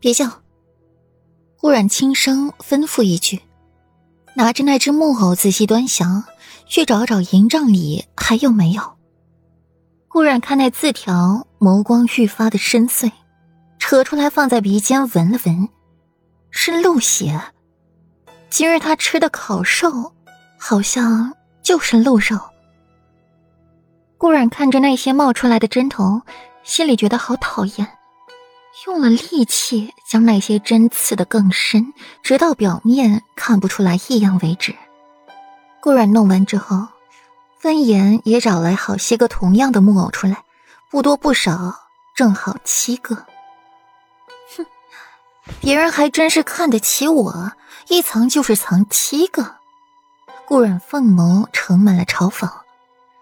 别叫。顾然轻声吩咐一句，拿着那只木偶仔细端详，去找找银帐里还有没有。顾然看那字条，眸光愈发的深邃，扯出来放在鼻尖闻了闻，是鹿血。今日他吃的烤肉，好像就是鹿肉。顾然看着那些冒出来的针头，心里觉得好讨厌。用了力气将那些针刺得更深，直到表面看不出来异样为止。顾然弄完之后，温言也找来好些个同样的木偶出来，不多不少，正好七个。哼，别人还真是看得起我，一藏就是藏七个。顾然凤眸盛满了嘲讽。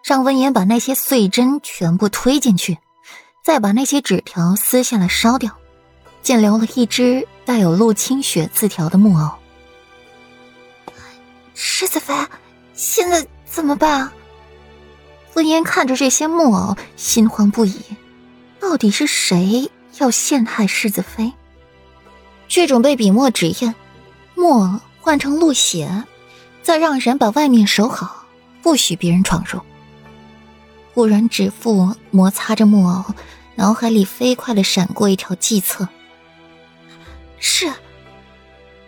让温言把那些碎针全部推进去，再把那些纸条撕下来烧掉，仅留了一只带有陆清雪字条的木偶。世子妃，现在怎么办啊？温言看着这些木偶，心慌不已。到底是谁要陷害世子妃？去准备笔墨纸砚，墨换成鹿血，再让人把外面守好，不许别人闯入。顾然指腹摩擦着木偶，脑海里飞快的闪过一条计策。是，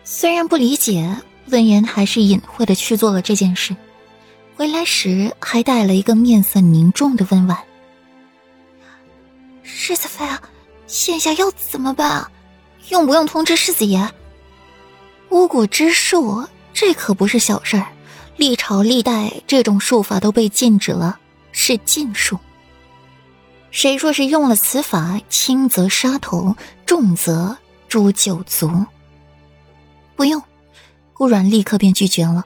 虽然不理解，温言还是隐晦的去做了这件事。回来时还带了一个面色凝重的温婉。世子妃啊，现下要怎么办？用不用通知世子爷？巫蛊之术，这可不是小事儿。历朝历代这种术法都被禁止了。是禁术。谁若是用了此法，轻则杀头，重则诛九族。不用，顾阮立刻便拒绝了。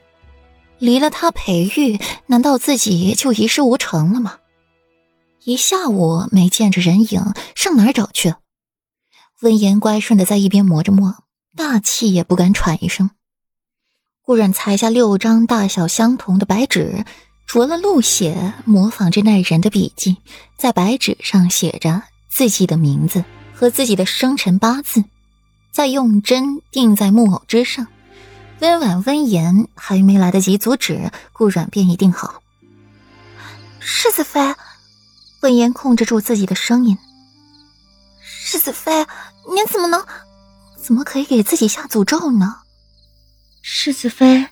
离了他培育，难道自己就一事无成了吗？一下午没见着人影，上哪儿找去？温言乖顺的在一边磨着墨，大气也不敢喘一声。顾阮裁下六张大小相同的白纸。着了鹿血，模仿着那人的笔迹，在白纸上写着自己的名字和自己的生辰八字，再用针钉在木偶之上。温婉温言还没来得及阻止，顾阮便已定好。世子妃，温言控制住自己的声音：“世子妃，您怎么能，怎么可以给自己下诅咒呢？”世子妃，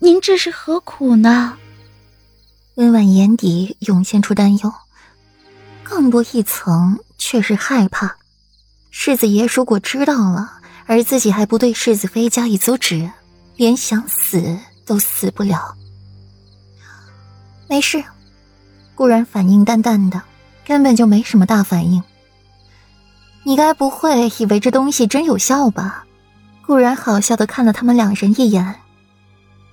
您这是何苦呢？温婉眼底涌现出担忧，更多一层却是害怕。世子爷如果知道了，而自己还不对世子妃加以阻止，连想死都死不了。没事，顾然反应淡淡的，根本就没什么大反应。你该不会以为这东西真有效吧？顾然好笑的看了他们两人一眼，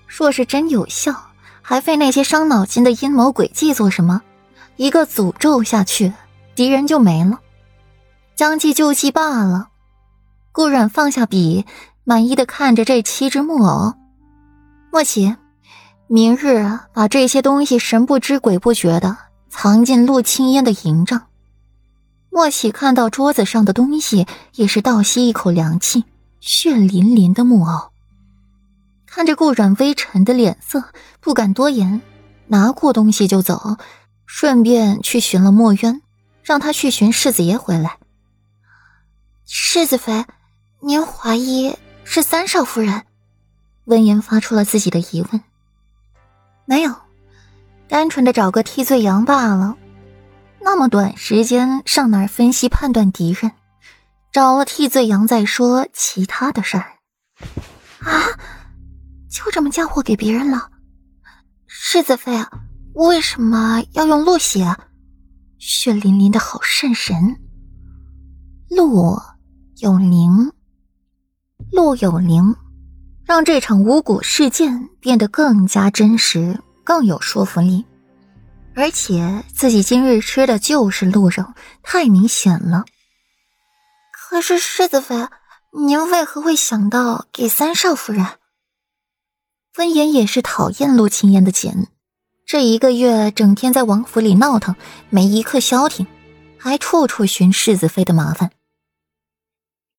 若是真有效。还费那些伤脑筋的阴谋诡计做什么？一个诅咒下去，敌人就没了，将计就计罢了。顾阮放下笔，满意的看着这七只木偶。莫奇，明日把这些东西神不知鬼不觉的藏进陆青烟的营帐。莫喜看到桌子上的东西，也是倒吸一口凉气，血淋淋的木偶。看着顾阮微沉的脸色，不敢多言，拿过东西就走，顺便去寻了墨渊，让他去寻世子爷回来。世子妃，您怀疑是三少夫人？温言发出了自己的疑问。没有，单纯的找个替罪羊罢了。那么短时间上哪儿分析判断敌人？找了替罪羊再说其他的事儿。啊！就这么嫁祸给别人了，世子妃，为什么要用鹿血？血淋淋的好渗人。鹿有灵，鹿有灵，让这场巫蛊事件变得更加真实，更有说服力。而且自己今日吃的就是鹿肉，太明显了。可是世子妃，您为何会想到给三少夫人？温言也是讨厌陆青烟的紧，这一个月整天在王府里闹腾，没一刻消停，还处处寻世子妃的麻烦。